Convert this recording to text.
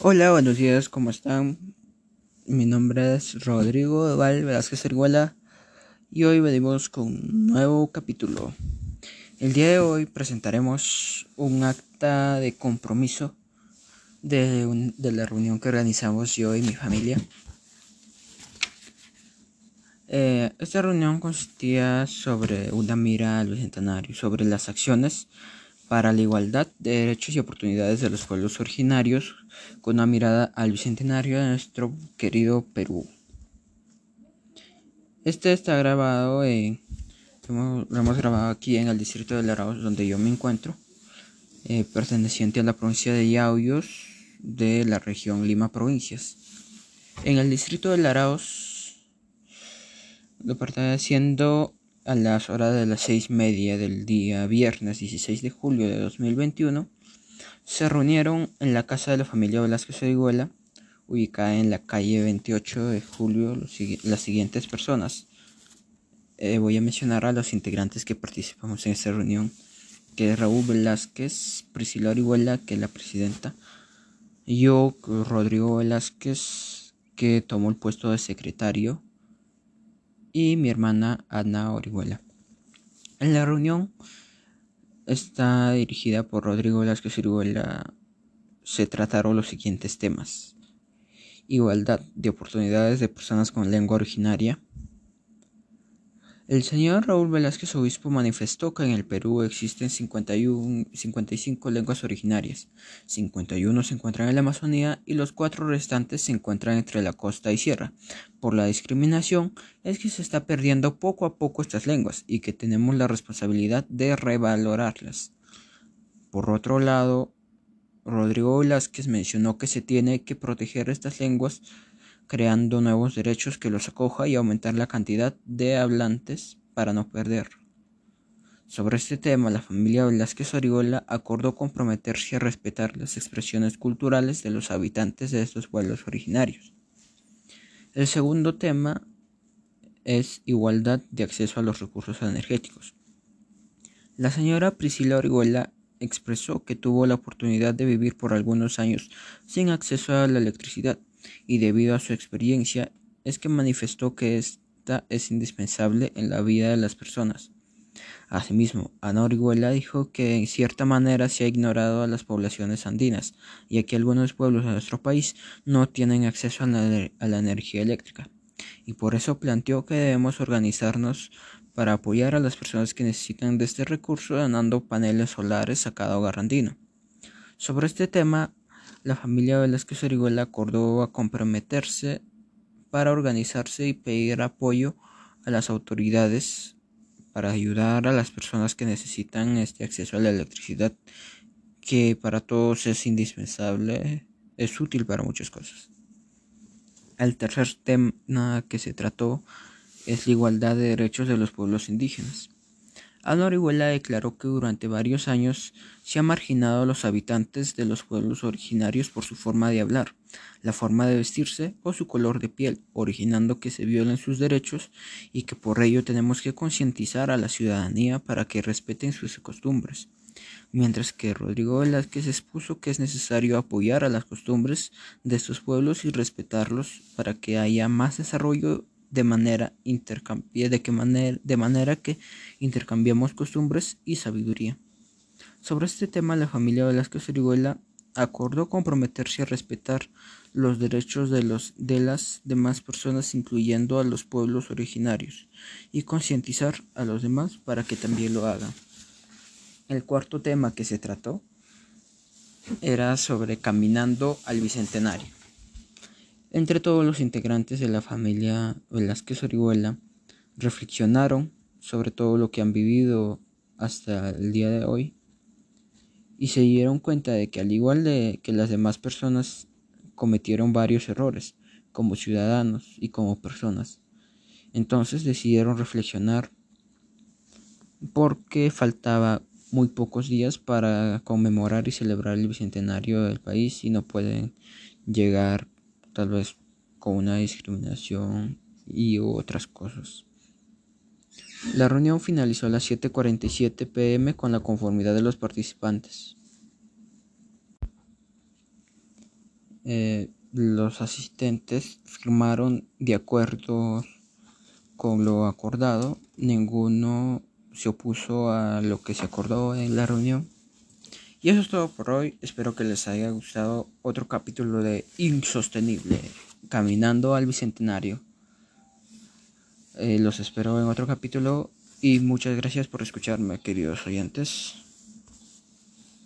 Hola, buenos días, ¿cómo están? Mi nombre es Rodrigo Val Velázquez Arguela y hoy venimos con un nuevo capítulo. El día de hoy presentaremos un acta de compromiso de, de la reunión que organizamos yo y mi familia. Eh, esta reunión consistía sobre una mira al bicentenario, sobre las acciones para la igualdad de derechos y oportunidades de los pueblos originarios, con una mirada al bicentenario de nuestro querido Perú. Este está grabado, en, lo hemos grabado aquí en el distrito de Laraos, donde yo me encuentro, eh, perteneciente a la provincia de Yauyos de la región Lima Provincias. En el distrito de Laraos, lo perteneciendo a las horas de las seis media del día viernes 16 de julio de 2021, se reunieron en la casa de la familia Velázquez Orihuela, ubicada en la calle 28 de julio, las siguientes personas. Eh, voy a mencionar a los integrantes que participamos en esta reunión, que es Raúl Velázquez, Priscila Orihuela, que es la presidenta, yo, Rodrigo Velázquez, que tomó el puesto de secretario, y mi hermana Ana Orihuela. En la reunión está dirigida por Rodrigo Velázquez Orihuela. Se trataron los siguientes temas. Igualdad de oportunidades de personas con lengua originaria, el señor Raúl Velázquez Obispo manifestó que en el Perú existen 51, 55 lenguas originarias, 51 se encuentran en la Amazonía y los cuatro restantes se encuentran entre la costa y sierra. Por la discriminación es que se está perdiendo poco a poco estas lenguas y que tenemos la responsabilidad de revalorarlas. Por otro lado, Rodrigo Velázquez mencionó que se tiene que proteger estas lenguas creando nuevos derechos que los acoja y aumentar la cantidad de hablantes para no perder. Sobre este tema, la familia Velázquez Orihuela acordó comprometerse a respetar las expresiones culturales de los habitantes de estos pueblos originarios. El segundo tema es igualdad de acceso a los recursos energéticos. La señora Priscila Orihuela expresó que tuvo la oportunidad de vivir por algunos años sin acceso a la electricidad y debido a su experiencia es que manifestó que esta es indispensable en la vida de las personas. Asimismo, Ana Orihuela dijo que en cierta manera se ha ignorado a las poblaciones andinas, ya que algunos pueblos de nuestro país no tienen acceso a la, a la energía eléctrica, y por eso planteó que debemos organizarnos para apoyar a las personas que necesitan de este recurso donando paneles solares a cada hogar andino. Sobre este tema, la familia Velázquez Orihuela acordó a comprometerse para organizarse y pedir apoyo a las autoridades para ayudar a las personas que necesitan este acceso a la electricidad que para todos es indispensable, es útil para muchas cosas. El tercer tema que se trató es la igualdad de derechos de los pueblos indígenas. Ana Orihuela declaró que durante varios años se ha marginado a los habitantes de los pueblos originarios por su forma de hablar, la forma de vestirse o su color de piel, originando que se violen sus derechos y que por ello tenemos que concientizar a la ciudadanía para que respeten sus costumbres. Mientras que Rodrigo Velázquez expuso que es necesario apoyar a las costumbres de estos pueblos y respetarlos para que haya más desarrollo de manera, de, que manera, de manera que intercambiamos costumbres y sabiduría. Sobre este tema, la familia Velázquez Orihuela acordó comprometerse a respetar los derechos de, los, de las demás personas, incluyendo a los pueblos originarios, y concientizar a los demás para que también lo hagan. El cuarto tema que se trató era sobre caminando al Bicentenario. Entre todos los integrantes de la familia Velázquez Orihuela reflexionaron sobre todo lo que han vivido hasta el día de hoy y se dieron cuenta de que al igual de que las demás personas cometieron varios errores como ciudadanos y como personas. Entonces decidieron reflexionar porque faltaba muy pocos días para conmemorar y celebrar el bicentenario del país y no pueden llegar tal vez con una discriminación y otras cosas. La reunión finalizó a las 7.47 pm con la conformidad de los participantes. eh, los asistentes firmaron de acuerdo con lo acordado, ninguno se opuso a lo que se acordó en la reunión. Y eso es todo por hoy. Espero que les haya gustado otro capítulo de Insostenible, Caminando al Bicentenario. Eh, los espero en otro capítulo y muchas gracias por escucharme, queridos oyentes.